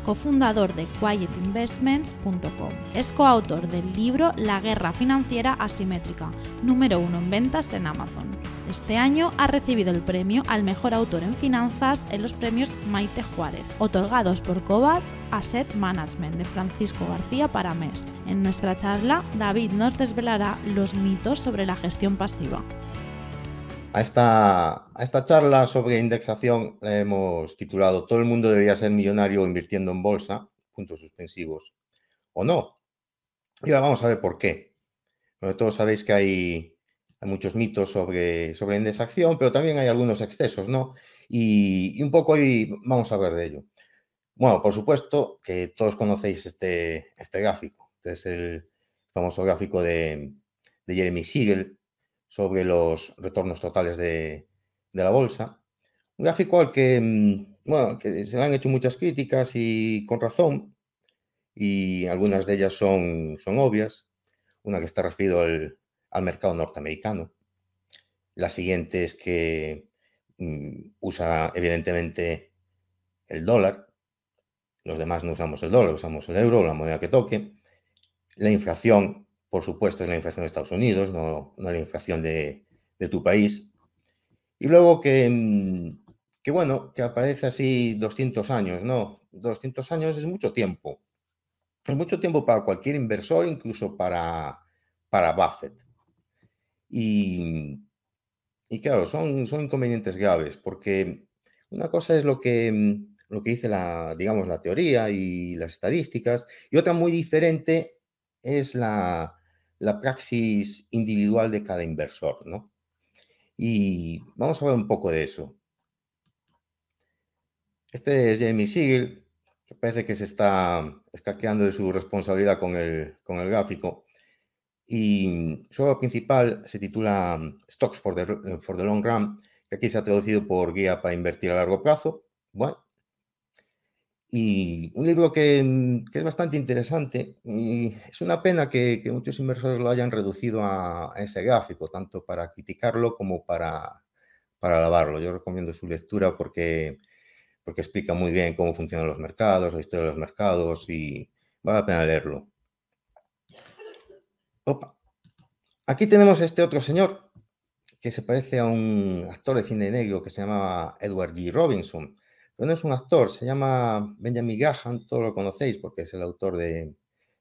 cofundador de quietinvestments.com. Es coautor del libro La guerra financiera asimétrica, número uno en ventas en Amazon. Este año ha recibido el premio al mejor autor en finanzas en los premios Maite Juárez, otorgados por Covas Asset Management de Francisco García Paramés. En nuestra charla, David nos desvelará los mitos sobre la gestión pasiva. A esta, a esta charla sobre indexación la hemos titulado Todo el mundo debería ser millonario invirtiendo en bolsa, puntos suspensivos, o no. Y ahora vamos a ver por qué. Todos sabéis que hay hay muchos mitos sobre, sobre indexación, pero también hay algunos excesos, ¿no? Y, un poco hoy vamos a ver de ello. Bueno, por supuesto que todos conocéis este, este gráfico. Este es el famoso gráfico de, Jeremy Siegel sobre los retornos totales de, la bolsa. Un gráfico al que, mm, bueno, que se le han hecho muchas críticas y con razón, y algunas de ellas son, son obvias. Una que está referido al, al mercado norteamericano. La siguiente es que mm, usa evidentemente el dólar. Los demás no usamos el dólar, usamos el euro, la moneda que toque. La inflación, por supuesto, es la inflación de Estados Unidos, no, la inflación de, tu país. Y luego que, mm, que, bueno, que aparece así 200 años, ¿no? 200 años es mucho tiempo. Es mucho tiempo para cualquier inversor, incluso para, para Buffett. Y, y claro, son, son inconvenientes graves, porque una cosa es lo que, lo que dice la, digamos, la teoría y las estadísticas, y otra muy diferente es la, la praxis individual de cada inversor, ¿no? Y vamos a ver un poco de eso. Este es Jamie Siegel, que parece que se está escaqueando de su responsabilidad con el, con el gráfico. Y su obra principal se titula mm, Stocks for the, eh, for the Long Run, que aquí se ha traducido por Guía para invertir a largo plazo. Bueno, y un libro que, mm, que, es bastante interesante y es una pena que, que muchos inversores lo hayan reducido a, ese gráfico, tanto para criticarlo como para, para alabarlo. Yo recomiendo su lectura porque, porque explica muy bien cómo funcionan los mercados, la historia de los mercados y vale la pena leerlo. Aquí tenemos este otro señor que se parece a un actor de cine negro que se llama Edward G. Robinson. Pero no es un actor, se llama Benjamin Graham, todos lo conocéis porque es el autor de,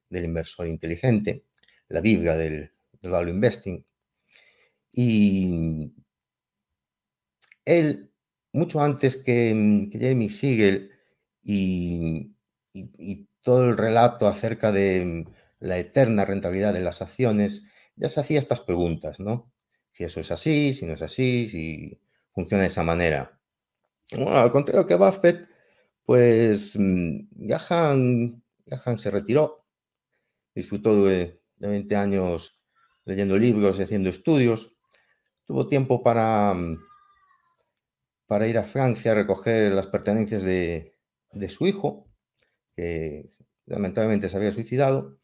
del inversor inteligente, la Biblia del, del value investing. Y él, mucho antes que, Jeremy Siegel y, y todo el relato acerca de la eterna rentabilidad de las acciones, ya se hacía estas preguntas, ¿no? Si eso es así, si no es así, si funciona de esa manera. Bueno, al contrario que Buffett, pues Gahan, mm, se retiró, disfrutó de, 20 años leyendo libros y haciendo estudios, tuvo tiempo para, mm, para ir a Francia a recoger las pertenencias de, de su hijo, que lamentablemente se había suicidado,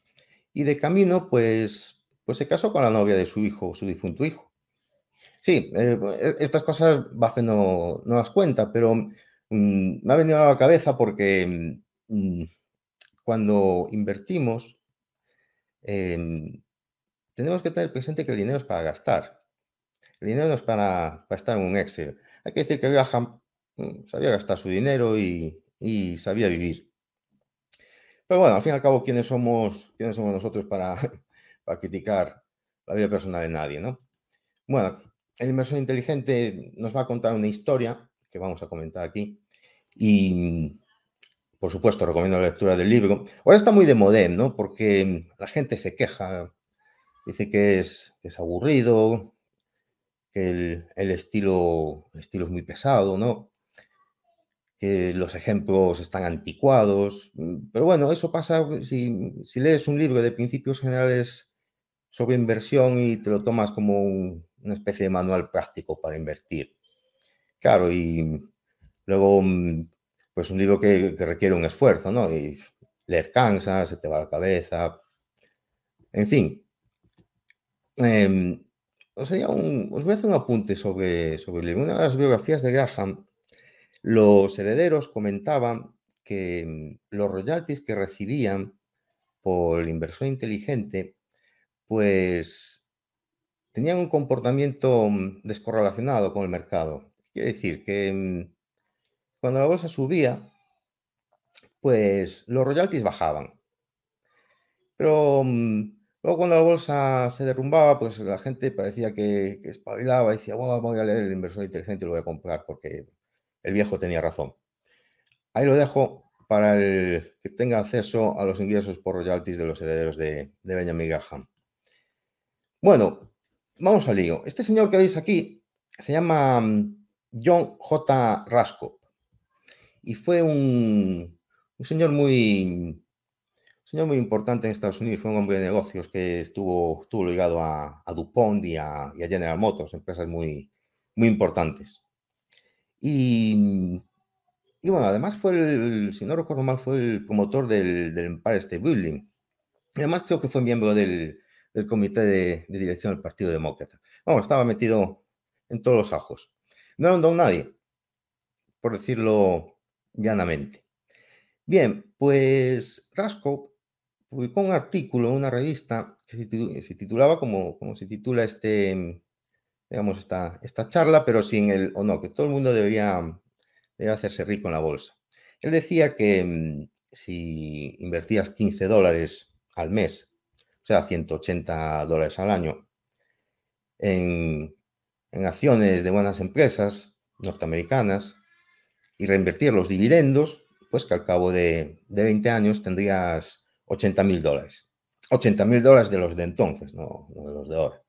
y de camino, pues, pues se casó con la novia de su hijo, su difunto hijo. Sí, eh, e, estas cosas Buffett no, no, las cuenta, pero mm, me ha venido a la cabeza porque mm, cuando invertimos, em, tenemos que tener presente que el dinero es para gastar. El dinero no es para, para estar en un Excel. Hay que decir que Graham mm, sabía gastar su dinero y, y sabía vivir. Pero bueno, al fin y al cabo, ¿quiénes somos, quiénes somos nosotros para, para criticar la vida personal de nadie, no? Bueno, el inversor inteligente nos va a contar una historia que vamos a comentar aquí y, por supuesto, recomiendo la lectura del libro. Ahora está muy de moda, ¿no? Porque la gente se queja, dice que es, aburrido, que el, estilo, es muy pesado, ¿no? que los ejemplos están anticuados, pero bueno, eso pasa si, lees un libro de principios generales sobre inversión y te lo tomas como una especie de manual práctico para invertir. Claro, y luego, mm, pues un libro que, requiere un esfuerzo, ¿no? Y leer cansa, se te va la cabeza, en fin. Em, os, voy a hacer un apunte sobre, sobre Una de las biografías de Graham, los herederos comentaban que mm, los royalties que recibían por el inversor inteligente, pues tenían un comportamiento mm, descorrelacionado con el mercado. Quiere decir que mm, cuando la bolsa subía, pues los royalties bajaban. Pero luego cuando la bolsa se derrumbaba, pues la gente parecía que, espabilaba y decía, voy a leer el inversor inteligente y lo voy a comprar porque el viejo tenía razón. Ahí lo dejo para el que tenga acceso a los ingresos por royalties de los herederos de, Benjamin Graham. Bueno, vamos al lío. Este señor que veis aquí se llama mm, John J. Rasco y fue un, señor muy señor muy importante en Estados Unidos, fue un hombre de negocios que estuvo, estuvo ligado a, DuPont y a, General Motors, empresas muy, muy importantes. Y, bueno, además fue el, si no recuerdo mal, fue el promotor del, Empire State Building. Y además creo que fue miembro del, comité de, dirección del Partido Demócrata. Vamos, estaba metido en todos los ajos. No era un nadie, por decirlo llanamente. Bien, pues Rasco publicó un artículo en una revista que se, titulaba como, como se titula este, digamos, esta, esta charla, pero sin el o no, que todo el mundo debería, hacerse rico en la bolsa. Él decía que mm, si invertías 15 dólares al mes, o sea, 180 dólares al año, en, acciones de buenas empresas norteamericanas y reinvertir los dividendos, pues que al cabo de, de 20 años tendrías 80 mil dólares. 80 mil dólares de los de entonces, no, de los de ahora.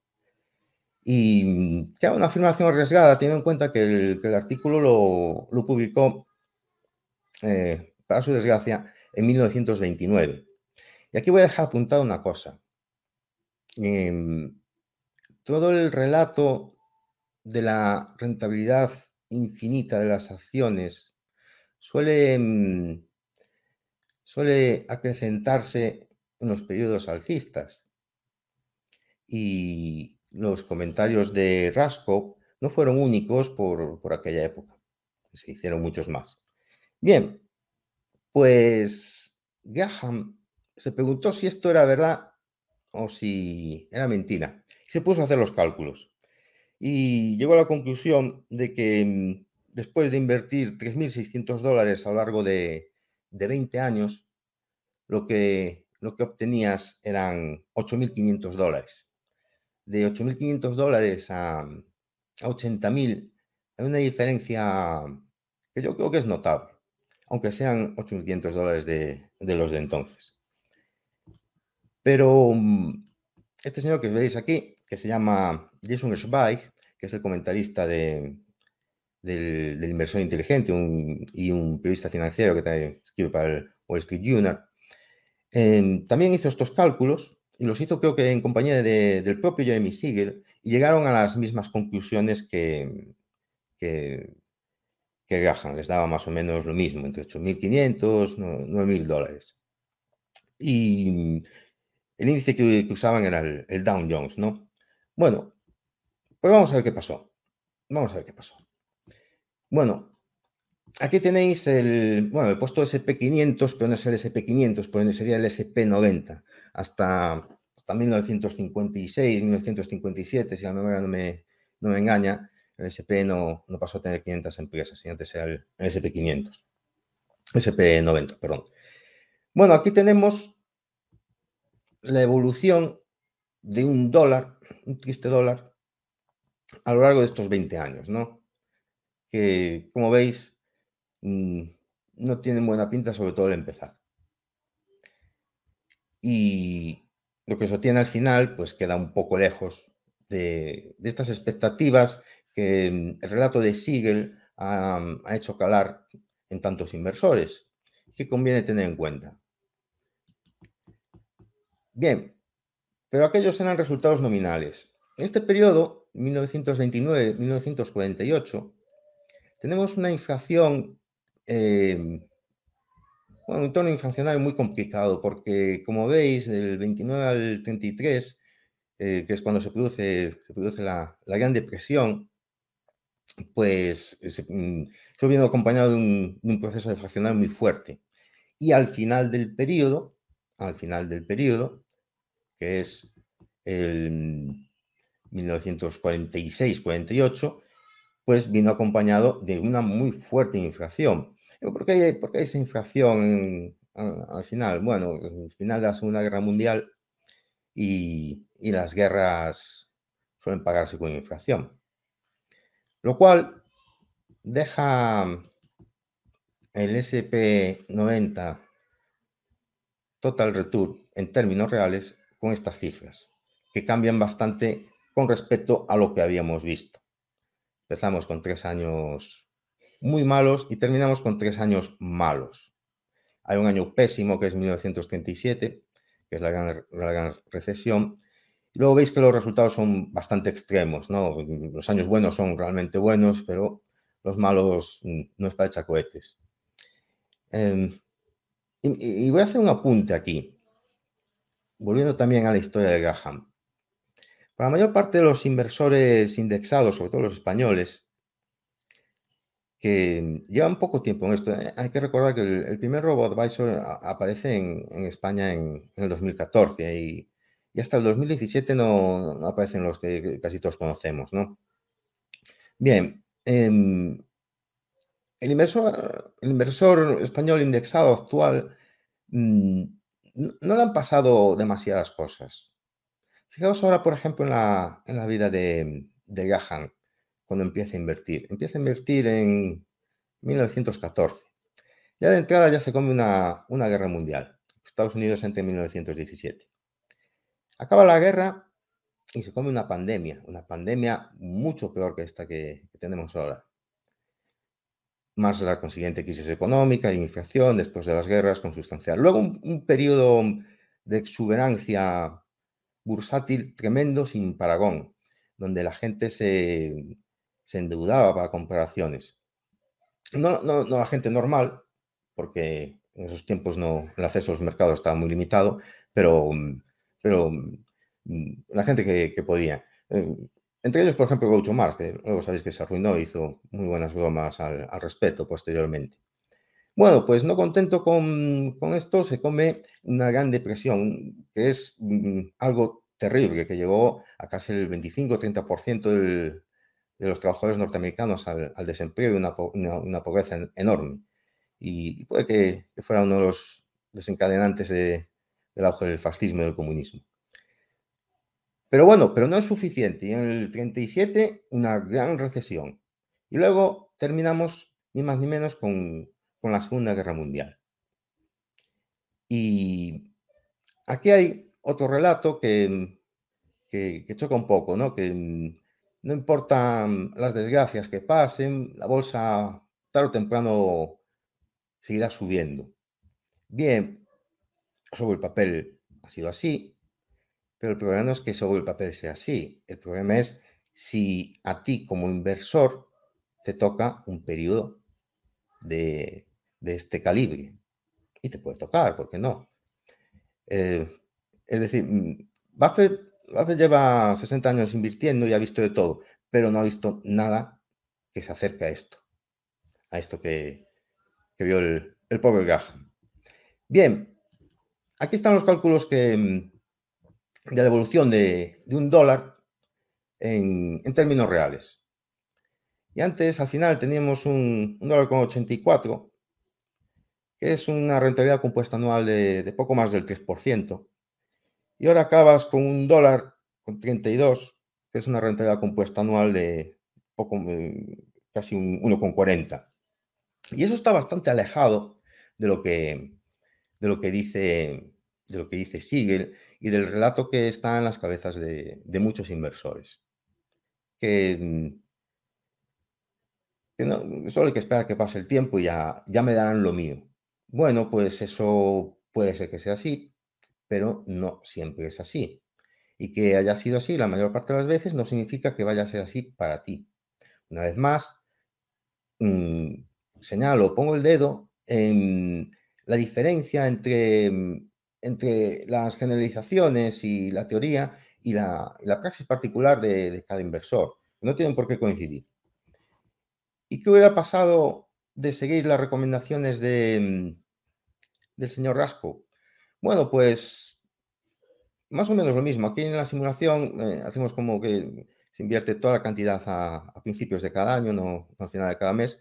Y que una afirmación arriesgada, teniendo en cuenta que el, artículo lo, publicó, eh, para su desgracia, en 1929. Y aquí voy a dejar apuntado una cosa. Em, todo el relato de la rentabilidad infinita de las acciones suele, em, suele acrecentarse en los periodos alcistas. Y, los comentarios de Rasco no fueron únicos por, aquella época. Se hicieron muchos más. Bien, pues Graham se preguntó si esto era verdad o si era mentira. se puso a hacer los cálculos. Y llegó a la conclusión de que mm, después de invertir 3.600 dólares a lo largo de, 20 años, lo que, lo que obtenías eran 8.500 dólares de 8.500 dólares a, a 80.000, hay una diferencia que yo creo que es notable, aunque sean 8.500 dólares de, los de entonces. Pero mm, este señor que veis aquí, que se llama Jason Zweig, que es el comentarista de, del, inversor inteligente y un periodista financiero que escribe para el Wall Street Journal, em, también hizo estos cálculos y los hizo creo que en compañía del propio Jeremy Siegel y llegaron a las mismas conclusiones que, que, que les daba más o menos lo mismo, entre 8.500 y 9.000 dólares. Y el índice que, usaban era el, el, Dow Jones, ¿no? Bueno, pues vamos a ver qué pasó. Vamos a ver qué pasó. Bueno, aquí tenéis el, bueno, he puesto SP500, pero no es el SP500, pero sería el SP90 hasta, 1956, 1957, si la memoria no me, no me engaña, el SP no, no, pasó a tener 500 empresas, y antes era el, SP500, SP90, perdón. Bueno, aquí tenemos la evolución de un dólar, un triste dólar, a lo largo de estos 20 años, ¿no? Que, como veis, mm, no tienen buena pinta, sobre todo al empezar. Y lo que se obtiene al final, pues queda un poco lejos de, estas expectativas que mm, el relato de Siegel ha, hecho calar en tantos inversores, que conviene tener en cuenta. Bien, pero aquellos eran resultados nominales. En este periodo, 1929-1948, tenemos una inflación, eh, un entorno inflacionario muy complicado, porque como veis, del 29 al 33, eh, que es cuando se produce, se produce la, Gran Depresión, pues mm, eso viene acompañado de un, de un proceso deflacionario muy fuerte. Y al final del periodo, al final del periodo, que es el 1946-48, pues vino acompañado de una muy fuerte inflación. ¿Por qué por qué esa inflación al, final? Bueno, al final de la Segunda Guerra Mundial y, y las guerras suelen pagarse con inflación. Lo cual deja el SP90 Total Return en términos reales con estas cifras, que cambian bastante con respecto a lo que habíamos visto. Empezamos con tres años muy malos y terminamos con tres años malos. Hay un año pésimo que es 1937, que es la gran, recesión. Y luego veis que los resultados son bastante extremos, ¿no? Los años buenos son realmente buenos, pero los malos mm, no es para echar cohetes. Em, y, voy a hacer un apunte aquí, volviendo también a la historia de Graham. Para la mayor parte de los inversores indexados, sobre todo los españoles, que llevan poco tiempo en esto, eh, hay que recordar que el, primer Robo Advisor aparece en, España en, el 2014 y, hasta el 2017 no, aparecen los que casi todos conocemos, ¿no? Bien, em, el inversor, el inversor español indexado actual mm, no le han pasado demasiadas cosas. Fijaos ahora, por ejemplo, en la, en la vida de, de Gahan, cuando empieza a invertir. Empieza a invertir en 1914. Ya de entrada ya se come una, una guerra mundial. Estados Unidos entre 1917. Acaba la guerra y se come una pandemia, una pandemia mucho peor que esta que tenemos ahora más la consiguiente crisis económica e inflación después de las guerras consustancial. Luego un, periodo de exuberancia bursátil tremendo sin paragón, donde la gente se, endeudaba para comprar acciones. No, no, la gente normal, porque en esos tiempos no, el acceso a los mercados estaba muy limitado, pero, pero mm, la gente que, que podía. Entre ellos, por ejemplo, Groucho Marx, que luego sabéis que se arruinó e hizo muy buenas bromas al, respecto posteriormente. Bueno, pues no contento con, esto, se come una gran depresión, que es mm, algo terrible, que llegó a casi el 25-30% de los trabajadores norteamericanos al, desempleo y una, pobreza enorme. Y, puede que, fuera uno de los desencadenantes del auge del fascismo y del comunismo. Pero bueno, pero no es suficiente. Y en el 37, una gran recesión. Y luego terminamos ni más ni menos con, la Segunda Guerra Mundial. Y aquí hay otro relato que, que, choca un poco, ¿no? Que no importan las desgracias que pasen, la bolsa tarde o temprano seguirá subiendo. Bien, sobre el papel ha sido así, pero el problema no es que sobre el papel sea así. El problema es si a ti como inversor te toca un periodo de, este calibre. Y te puede tocar, ¿por qué no? Eh, es decir, mm, Buffett, lleva 60 años invirtiendo y ha visto de todo, pero no ha visto nada que se acerque a esto, a esto que, vio el, el pobre Graham. Bien, aquí están los cálculos que, mm, de la evolución de, un dólar en, términos reales. Y antes, al final, teníamos un, dólar con 84, que es una rentabilidad compuesta anual de, poco más del 3%. Y ahora acabas con un dólar con 32, que es una rentabilidad compuesta anual de poco, casi un 1,40. Y eso está bastante alejado de lo que, de lo que dice de lo que dice Siegel y del relato que está en las cabezas de, muchos inversores. Que, mm, no, solo hay que esperar que pase el tiempo y ya, ya me darán lo mío. Bueno, pues eso puede ser que sea así, pero no siempre es así. Y que haya sido así la mayor parte de las veces no significa que vaya a ser así para ti. Una vez más, mm, señalo, pongo el dedo en la diferencia entre, mm, entre las generalizaciones y la teoría y la, praxis particular de, cada inversor. No tienen por qué coincidir. ¿Y qué hubiera pasado de seguir las recomendaciones de, mm, del señor Rasco? Bueno, pues más o menos lo mismo. Aquí en la simulación eh, hacemos como que se invierte toda la cantidad a, principios de cada año, no, al final de cada mes,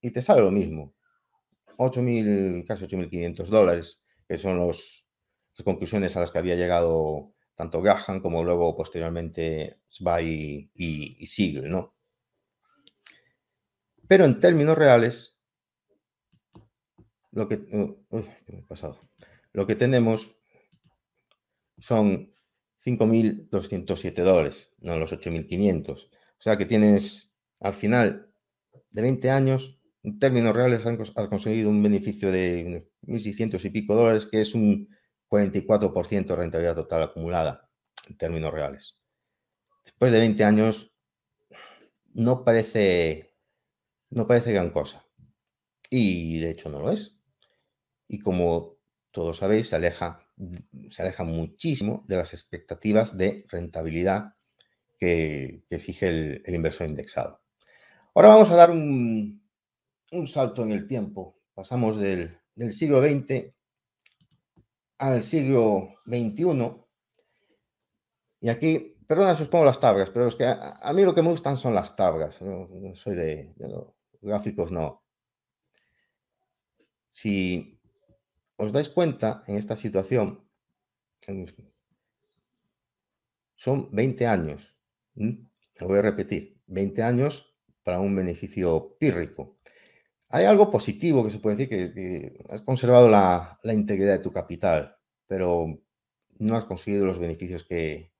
y te sale lo mismo. 8.000, casi 8.500 dólares, que son los, las conclusiones a las que había llegado tanto Graham como luego posteriormente Zwei y, y Siegel, ¿no? Pero en términos reales, lo que, pasado? Lo que tenemos son 5.207 dólares, no los 8.500. O sea que tienes al final de 20 años, en términos reales, has conseguido un beneficio de 1.600 y pico dólares, que es un 44% de rentabilidad total acumulada en términos reales. Después de 20 años, no parece, no parece gran cosa. Y de hecho no lo es. Y como todos sabéis, se aleja se aleja muchísimo de las expectativas de rentabilidad que, exige el, inversor indexado. Ahora vamos a dar un, salto en el tiempo. Pasamos del, siglo XX al siglo XXI. Y aquí, perdona si os pongo las tablas, pero es que a, mí lo que me gustan son las tablas. soy de, gráficos, no. Si os dais cuenta en esta situación, son 20 años. Lo voy a repetir, 20 años para un beneficio pírrico. Hay algo positivo que se puede decir, que, has conservado la, integridad de tu capital, pero no has conseguido los beneficios que,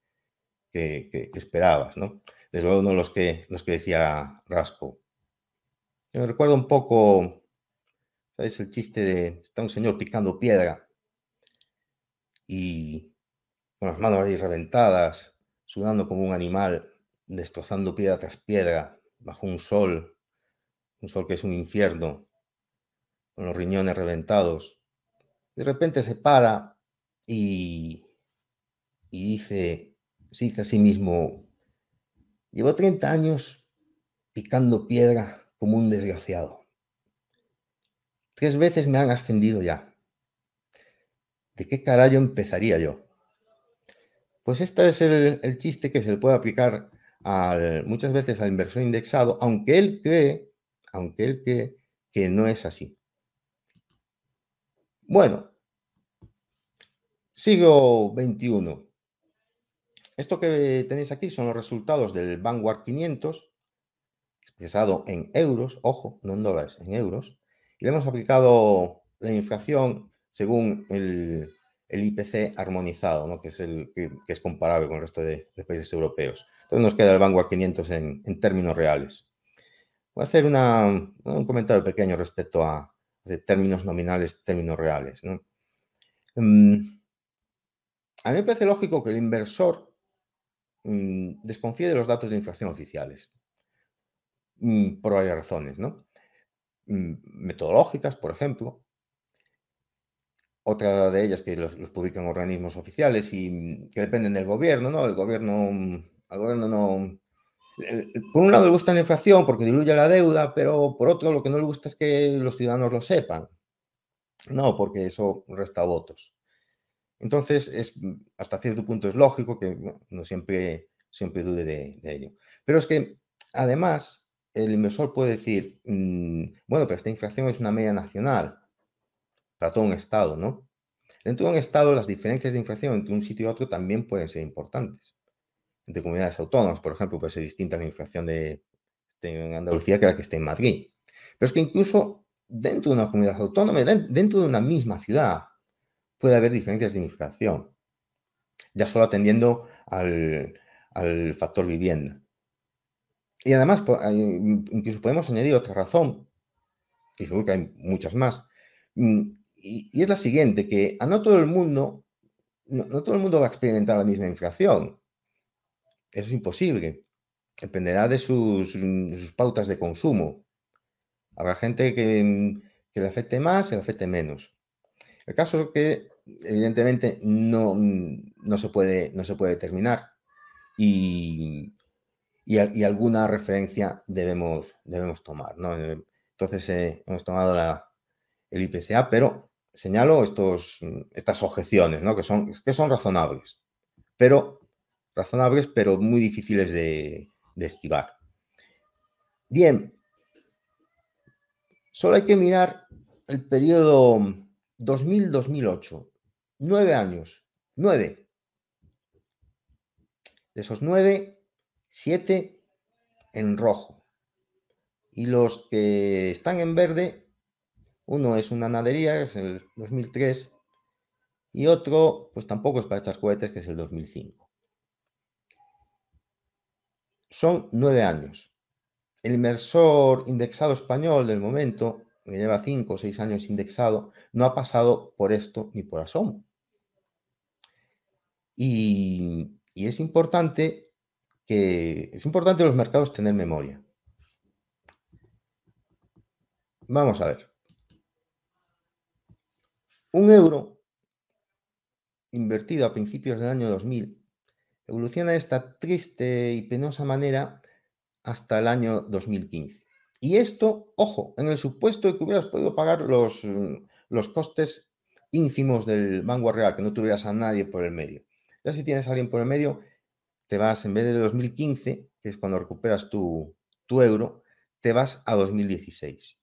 esperabas, ¿no? Desde luego no los que, los que decía Rasco. Me recuerdo un poco ¿Sabes el chiste de está un señor picando piedra y con las manos ahí reventadas, sudando como un animal, destrozando piedra tras piedra, bajo un sol, un sol que es un infierno, con los riñones reventados. De repente se para y, y dice, se dice a sí mismo, llevo 30 años picando piedra como un desgraciado. Tres veces me han ascendido ya. ¿De qué carajo empezaría yo? Pues este es el, chiste que se le puede aplicar muchas veces al inversor indexado, aunque él cree, aunque él cree que no es así. Bueno, siglo XXI. Esto que tenéis aquí son los resultados del Vanguard 500, expresado en euros, ojo, no en dólares, en euros, y le hemos aplicado la inflación según el, IPC armonizado, ¿no? que, es el, que, es comparable con el resto de, países europeos. Entonces nos queda el Vanguard 500 en, términos reales. Voy a hacer un comentario pequeño respecto a términos nominales, términos reales. Mm, a mí me parece lógico que el inversor mm, desconfíe de los datos de inflación oficiales, mm, por varias razones. ¿no? Metodológicas, por ejemplo. Otra de ellas que los, publican organismos oficiales y que dependen del gobierno, ¿no? El gobierno, al gobierno no... Por un lado le gusta la inflación porque diluye la deuda, pero por otro lo que no le gusta es que los ciudadanos lo sepan. No, porque eso resta votos. Entonces, es, hasta cierto punto es lógico que no siempre, siempre dude de ello. Pero es que, además, el inversor puede decir, mm, bueno, pero esta inflación es una media nacional para todo un estado, ¿no? Dentro de un estado, las diferencias de inflación entre un sitio y otro también pueden ser importantes. Entre comunidades autónomas, por ejemplo, puede ser distinta la inflación de, en Andalucía que la que está en Madrid. Pero es que incluso dentro de una comunidad autónoma, dentro de una misma ciudad, puede haber diferencias de inflación, ya solo atendiendo al factor vivienda. Y además, incluso podemos añadir otra razón, y seguro que hay muchas más, mm, y, es la siguiente, que a no todo el mundo no, todo el mundo va a experimentar la misma inflación. Es imposible. Dependerá de sus, pautas de consumo. Habrá gente que, le afecte más y le afecte menos. El caso es que, evidentemente, no, no, se, puede, no se puede determinar y, y, alguna referencia debemos, debemos tomar. ¿no? Entonces, eh, hemos tomado la, el IPCA, pero señalo estos, estas objeciones, ¿no? que, son, que son razonables, pero razonables, pero muy difíciles de, esquivar. Bien, solo hay que mirar el periodo 2000-2008, nueve años, nueve. De esos nueve, siete en rojo. Y los que están en verde, uno es una nadería, que es el 2003, y otro, pues tampoco es para echar cohetes, que es el 2005. Son nueve años. El inversor indexado español del momento, que lleva cinco o seis años indexado, no ha pasado por esto ni por asomo. Y, es importante que es importante los mercados tener memoria. Vamos a ver. Un euro invertido a principios del año 2000 evoluciona de esta triste y penosa manera hasta el año 2015. Y esto, ojo, en el supuesto de que hubieras podido pagar los, los costes ínfimos del Vanguard Real, que no tuvieras a nadie por el medio. Ya si tienes a alguien por el medio, te vas, en vez de 2015, que es cuando recuperas tu, tu euro, te vas a 2016.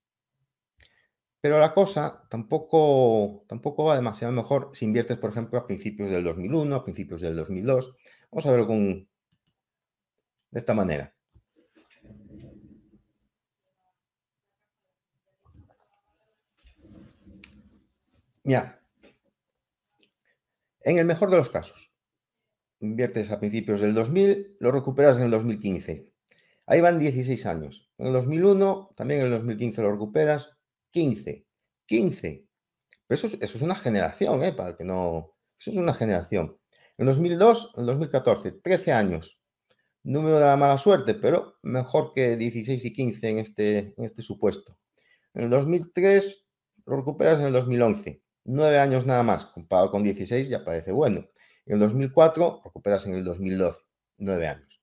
Pero la cosa tampoco, tampoco va demasiado mejor si inviertes, por ejemplo, a principios del 2001, a principios del 2002. Vamos a verlo con, de esta manera. Ya. En el mejor de los casos, inviertes a principios del 2000, lo recuperas en el 2015. Ahí van 16 años. En el 2001, también en el 2015 lo recuperas, 15. 15. eso, es, una generación, ¿eh? Para que no. Eso es una generación. En 2002, en 2014, 13 años. Número de la mala suerte, pero mejor que 16 y 15 en este, en este supuesto. En el 2003 lo recuperas en el 2011. 9 años nada más. Comparado con 16 ya parece bueno. En el 2004 recuperas en el 2012. 9 años.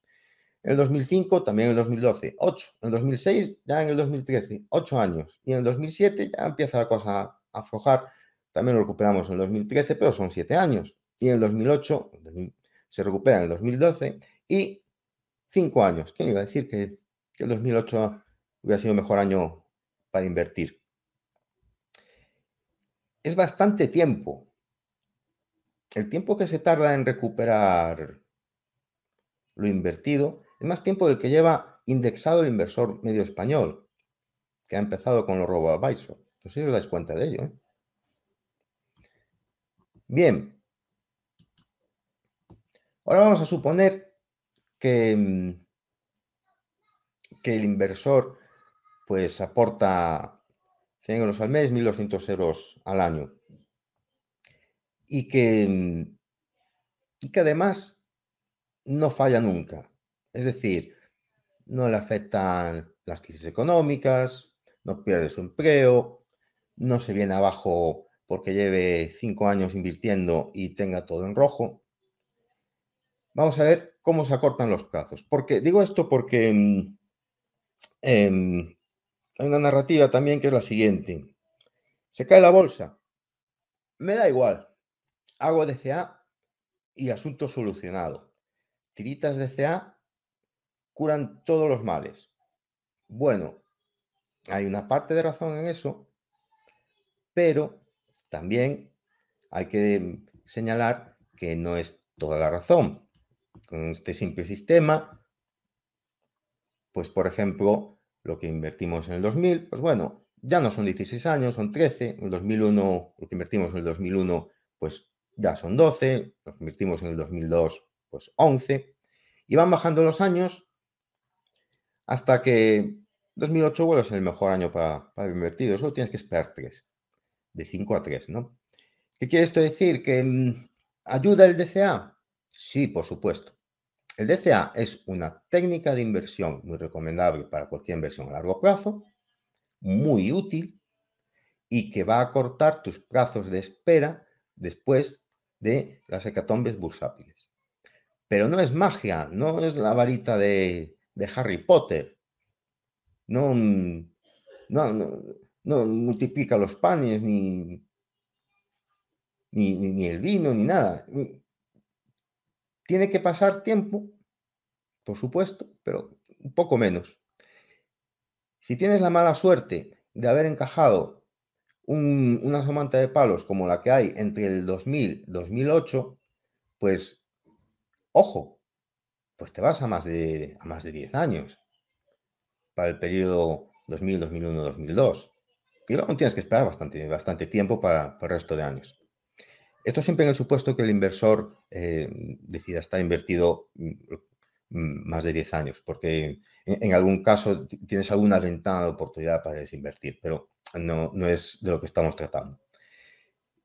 En el 2005, también en el 2012, 8. En el 2006, ya en el 2013, 8 años. Y en el 2007 ya empieza la cosa a aflojar. También lo recuperamos en el 2013, pero son 7 años. Y en el 2008 se recupera en el 2012 y 5 años. ¿Quién iba a decir que, que el 2008 hubiera sido el mejor año para invertir? Es bastante tiempo. El tiempo que se tarda en recuperar lo invertido es más tiempo del que lleva indexado el inversor medio español, que ha empezado con los robo-advisor. No sé si os dais cuenta de ello. ¿eh? Bien. Ahora vamos a suponer que, mm, que el inversor pues aporta 100 euros al mes, 1.200 euros al año. Y que, mm, y que además no falla nunca. Es decir, no le afectan las crisis económicas, no pierde su empleo, no se viene abajo porque lleve cinco años invirtiendo y tenga todo en rojo. Vamos a ver cómo se acortan los plazos. Porque digo esto porque hay una narrativa también que es la siguiente. Se cae la bolsa. Me da igual. Hago DCA y asunto solucionado. Tiritas DCA curan todos los males. Bueno, hay una parte de razón en eso, pero también hay que señalar que no es toda la razón. Con este simple sistema, pues por ejemplo, lo que invertimos en el 2000, pues bueno, ya no son 16 años, son 13. En el 2001, lo que invertimos en el 2001, pues ya son 12. Lo que invertimos en el 2002, pues 11. Y van bajando los años hasta que 2008 vuelve a ser el mejor año para, para invertir. Solo tienes que esperar tres, de 5 a 3, ¿no? ¿Qué quiere esto decir? Que, mm, ¿Ayuda el DCA? Sí, por supuesto. El DCA es una técnica de inversión muy recomendable para cualquier inversión a largo plazo, muy útil y que va a cortar tus plazos de espera después de las hecatombes bursátiles. Pero no es magia, no es la varita de, Harry Potter. No, no, multiplica los panes, ni, ni el vino, ni nada. Tiene que pasar tiempo, por supuesto, pero un poco menos. Si tienes la mala suerte de haber encajado una somanta de palos como la que hay entre el 2000 y 2008, pues, ojo, pues te vas a más de, a más de 10 años para el periodo 2000, 2001, 2002. Y luego tienes que esperar bastante, bastante tiempo para, el resto de años. Esto siempre en el supuesto que el inversor eh, decida estar invertido mm, mm, más de 10 años, porque en, algún caso tienes alguna ventana de oportunidad para desinvertir, pero no, no es de lo que estamos tratando.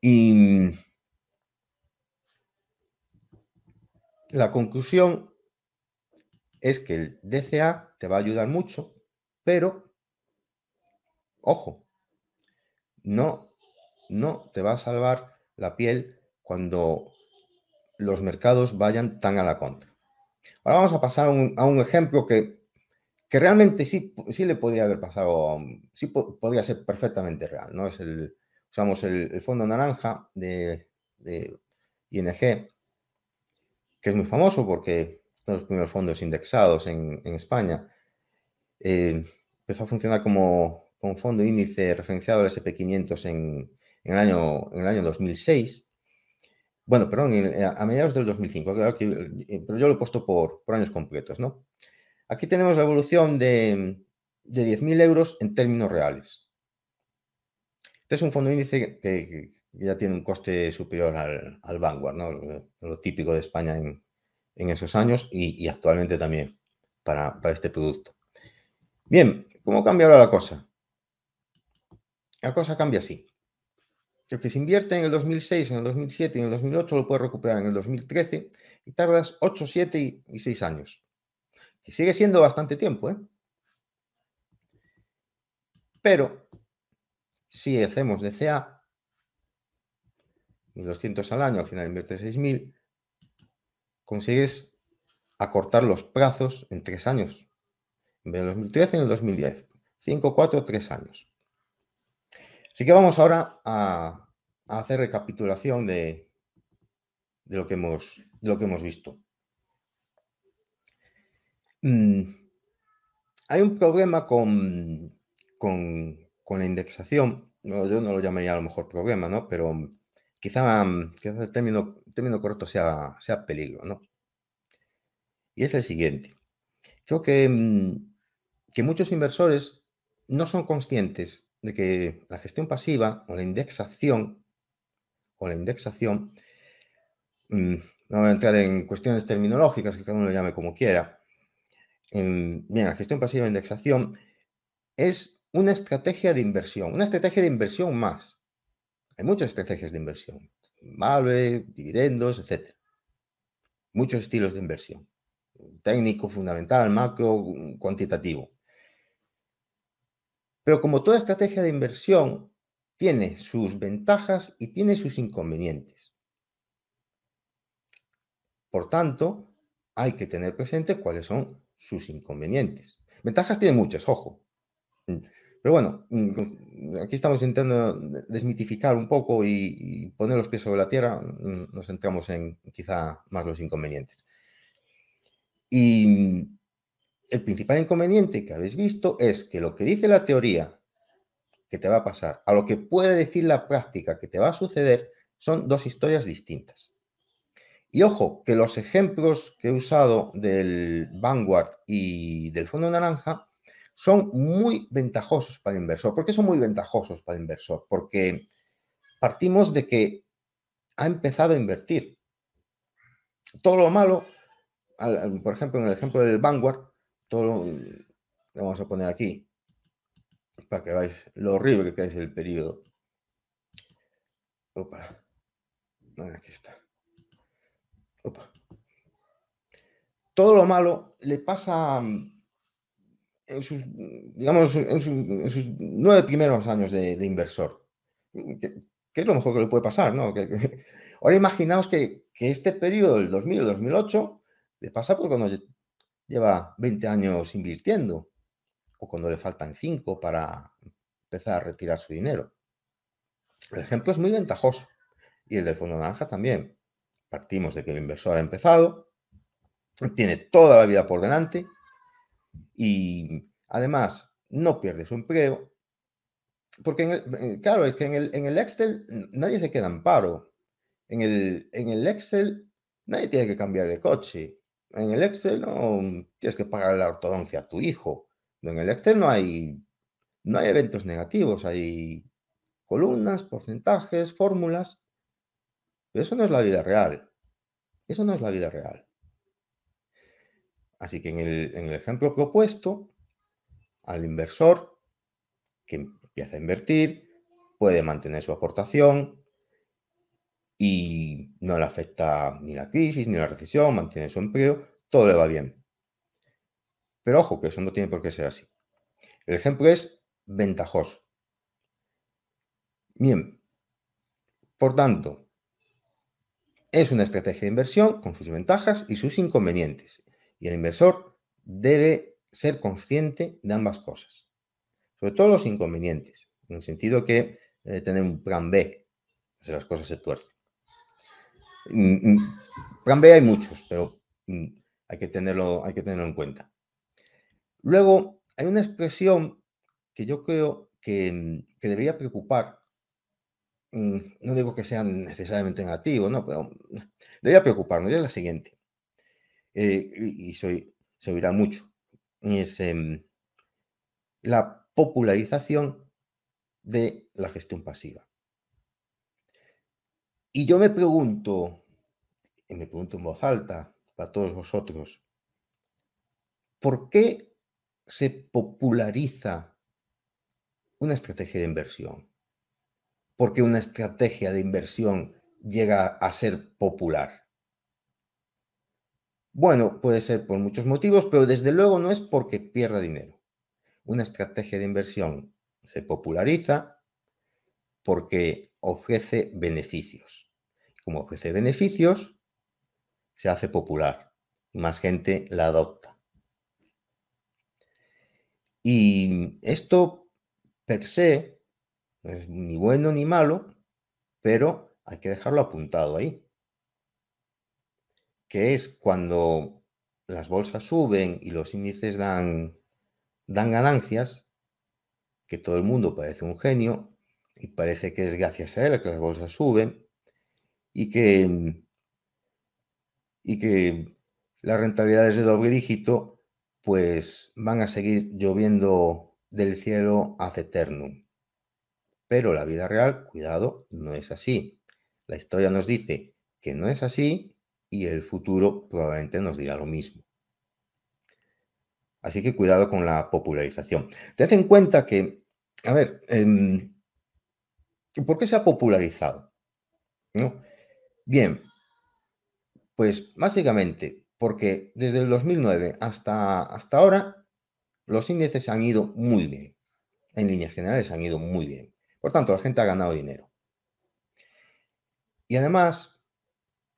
Y la conclusión es que el DCA te va a ayudar mucho, pero, ojo, no, no te va a salvar la piel cuando los mercados vayan tan a la contra. Ahora vamos a pasar a un, ejemplo que, que, realmente sí, sí le podía haber pasado, sí podría ser perfectamente real, ¿no? Es el, usamos el, fondo naranja de, ING, que es muy famoso porque son los primeros fondos indexados en, España. Eh, empezó a funcionar como, con fondo índice referenciado al SP500 en, el año, en el año 2006. Bueno, perdón, a mediados del 2005, eh, pero yo lo he puesto por, por años completos, ¿no? Aquí tenemos la evolución de, de 10.000 euros en términos reales. Este es un fondo índice que, ya tiene un coste superior al, al Vanguard, ¿no? lo, típico de España en, en esos años y, actualmente también para, para, este producto. Bien, ¿cómo cambia ahora la cosa? La cosa cambia así. Lo que se invierte en el 2006, en el 2007 y en el 2008 lo puedes recuperar en el 2013 y tardas 8, 7 y 6 años. Que sigue siendo bastante tiempo, ¿eh? Pero si hacemos DCA, 1.200 al año, al final invierte 6.000, consigues acortar los plazos en 3 años. En vez del 2013 en el 2010. 5, 4, 3 años. Así que vamos ahora a, hacer recapitulación de, lo que hemos, lo que hemos visto. Mm, hay un problema con, con, la indexación. yo no lo llamaría a lo mejor problema, ¿no? Pero quizá, el, término, término correcto sea, sea peligro, ¿no? Y es el siguiente. Creo que, mm, que muchos inversores no son conscientes de que la gestión pasiva o la indexación o la indexación, mm, no voy a entrar en cuestiones terminológicas, que cada uno lo llame como quiera. bien, la gestión pasiva e indexación es una estrategia de inversión, una estrategia de inversión más. Hay muchas estrategias de inversión, vale, dividendos, etc. Muchos estilos de inversión. Técnico, fundamental, macro, cuantitativo. Pero como toda estrategia de inversión, tiene sus ventajas y tiene sus inconvenientes. Por tanto, hay que tener presente cuáles son sus inconvenientes. Ventajas tiene muchas, ojo. Mm, pero bueno, mm, aquí estamos intentando desmitificar un poco y, poner los pies sobre la tierra. Mm, nos centramos en quizá más los inconvenientes. Y el principal inconveniente que habéis visto es que lo que dice la teoría que te va a pasar a lo que puede decir la práctica que te va a suceder son dos historias distintas. Y ojo, que los ejemplos que he usado del Vanguard y del Fondo Naranja son muy ventajosos para el inversor. ¿Por qué son muy ventajosos para el inversor? Porque partimos de que ha empezado a invertir. Todo lo malo, por ejemplo, en el ejemplo del Vanguard, todo lo, vamos a poner aquí, para que veáis lo horrible que es el periodo. Opa. Aquí está. todo lo malo le pasa mm, en sus, digamos, en, sus nueve primeros años de, inversor. ¿Qué, es lo mejor que le puede pasar? ¿no? ahora imaginaos que, este periodo del 2000-2008 le pasa por cuando lleva 20 años invirtiendo o cuando le faltan 5 para empezar a retirar su dinero. El ejemplo es muy ventajoso y el del fondo naranja también. Partimos de que el inversor ha empezado, tiene toda la vida por delante y además no pierde su empleo. Porque, en claro, es que en el, en el, Excel nadie se queda en paro. En el, en el Excel nadie tiene que cambiar de coche. En el Excel no tienes que pagar la ortodoncia a tu hijo. En el Excel no hay, no hay eventos negativos, hay columnas, porcentajes, fórmulas. Pero eso no es la vida real. Eso no es la vida real. Así que en el, ejemplo propuesto, al inversor que empieza a invertir puede mantener su aportación y no le afecta ni la crisis ni la recesión, mantiene su empleo, todo le va bien. Pero ojo, que eso no tiene por qué ser así. El ejemplo es ventajoso. Bien, por tanto, es una estrategia de inversión con sus ventajas y sus inconvenientes. Y el inversor debe ser consciente de ambas cosas, sobre todo los inconvenientes, en el sentido que debe tener un plan B, si las cosas se tuercen. Mm, mm, plan B hay muchos, pero mm, hay que tenerlo, hay que tenerlo en cuenta. Luego, hay una expresión que yo creo que, debería preocupar, no digo que sea necesariamente negativo, no, pero debería preocuparnos, y es la siguiente. Eh, y, soy, se oirá mucho, es em, la popularización de la gestión pasiva. Y yo me pregunto, y me pregunto en voz alta para todos vosotros, ¿por qué se populariza una estrategia de inversión? ¿Por qué una estrategia de inversión llega a ser popular? Bueno, puede ser por muchos motivos, pero desde luego no es porque pierda dinero. Una estrategia de inversión se populariza porque ofrece beneficios. Como ofrece beneficios, se hace popular y más gente la adopta. Y esto per se no es ni bueno ni malo, pero hay que dejarlo apuntado ahí que es cuando las bolsas suben y los índices dan, dan ganancias, que todo el mundo parece un genio y parece que es gracias a él que las bolsas suben y que, y que las rentabilidades de doble dígito pues van a seguir lloviendo del cielo hace eternum. Pero la vida real, cuidado, no es así. La historia nos dice que no es así y el futuro probablemente nos dirá lo mismo. Así que cuidado con la popularización. Tened en cuenta que, a ver, em, ¿por qué se ha popularizado? ¿No? Bien, pues básicamente porque desde el 2009 hasta, hasta ahora los índices han ido muy bien. En líneas generales han ido muy bien. Por tanto, la gente ha ganado dinero. Y además,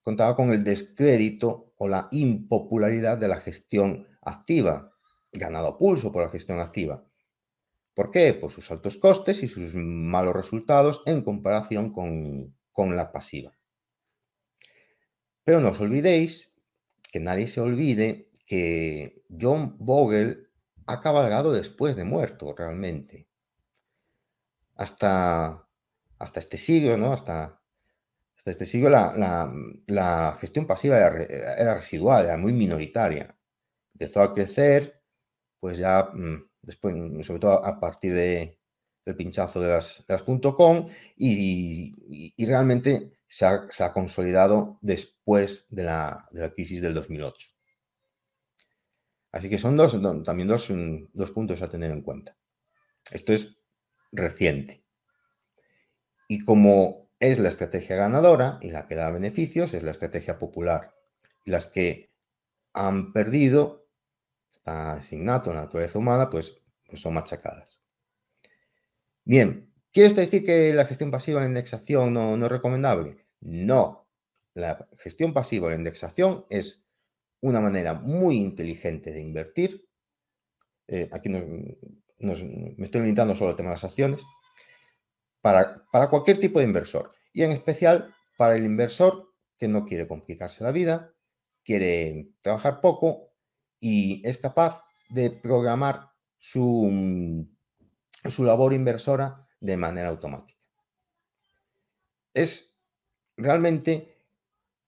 contaba con el descrédito o la impopularidad de la gestión activa, ganado pulso por la gestión activa. ¿Por qué? Por sus altos costes y sus malos resultados en comparación con, con la pasiva. Pero no os olvidéis, que nadie se olvide, que John Bogle ha cabalgado después de muerto realmente. Hasta, hasta este siglo, ¿no? Hasta hasta este siglo la, gestión pasiva era, residual, era muy minoritaria. Empezó a crecer, pues ya mm, después, sobre todo a partir de, del pinchazo de las, de .com y, realmente se ha, consolidado después de la, crisis del 2008. Así que son dos, también dos, dos puntos a tener en cuenta. Esto es reciente. Y como es la estrategia ganadora y la que da beneficios, es la estrategia popular. Y las que han perdido, está asignato en la naturaleza humana, pues, pues son machacadas. Bien, ¿quiere esto decir que la gestión pasiva la indexación no, es recomendable? No. La gestión pasiva la indexación es una manera muy inteligente de invertir. Eh, aquí me estoy limitando solo al tema de las acciones. Para cualquier tipo de inversor. Y en especial para el inversor que no quiere complicarse la vida, quiere trabajar poco y es capaz de programar su, su labor inversora de manera automática. Es realmente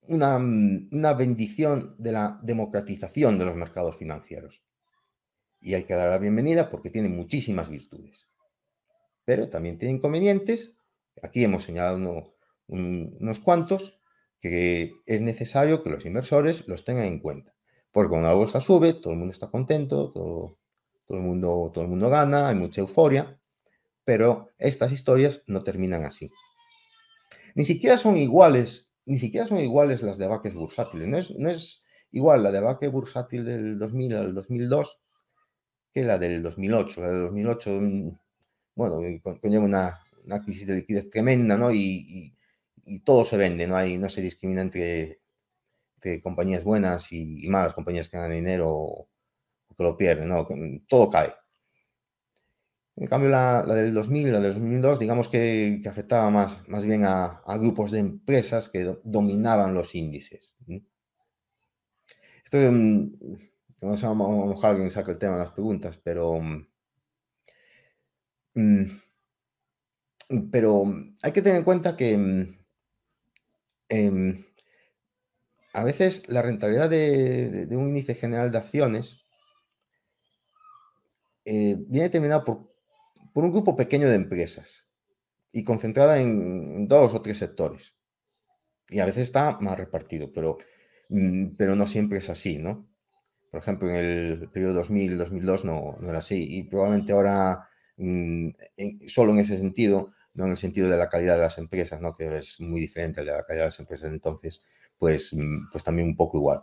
una, una, bendición de la democratización de los mercados financieros. Y hay que dar la bienvenida porque tiene muchísimas virtudes. Pero también tiene inconvenientes. Aquí hemos señalado unos cuantos que es necesario que los inversores los tengan en cuenta. Porque cuando la bolsa sube, todo el mundo está contento, todo, todo, el, mundo, todo el mundo gana, hay mucha euforia, pero estas historias no terminan así. Ni siquiera son iguales, ni siquiera son iguales las de vaques bursátiles. No es, no es igual la de vaque bursátil del 2000 al 2002 que la del 2008. La del 2008, mm, bueno, conlleva una, una crisis de liquidez tremenda, ¿no? Y, y todo se vende, no, hay, no se discrimina entre, compañías buenas y, malas, compañías que ganan dinero o, que lo pierden, no, todo cae. En cambio, la, del 2000, la del 2002, digamos que, afectaba más, más bien a, grupos de empresas que dominaban los índices. Esto, mm, vamos a, mojar alguien saque el tema de las preguntas, pero... Mm, pero hay que tener en cuenta que, Em, a veces la rentabilidad de, un índice general de acciones eh, viene determinada por, un grupo pequeño de empresas y concentrada en dos o tres sectores. Y a veces está más repartido, pero, mm, pero no siempre es así, ¿no? Por ejemplo, en el periodo 2000-2002 no, no, era así. Y probablemente ahora, mm, solo en ese sentido, no en el sentido de la calidad de las empresas, ¿no? que es muy diferente de la calidad de las empresas, entonces, pues, mm, pues también un poco igual.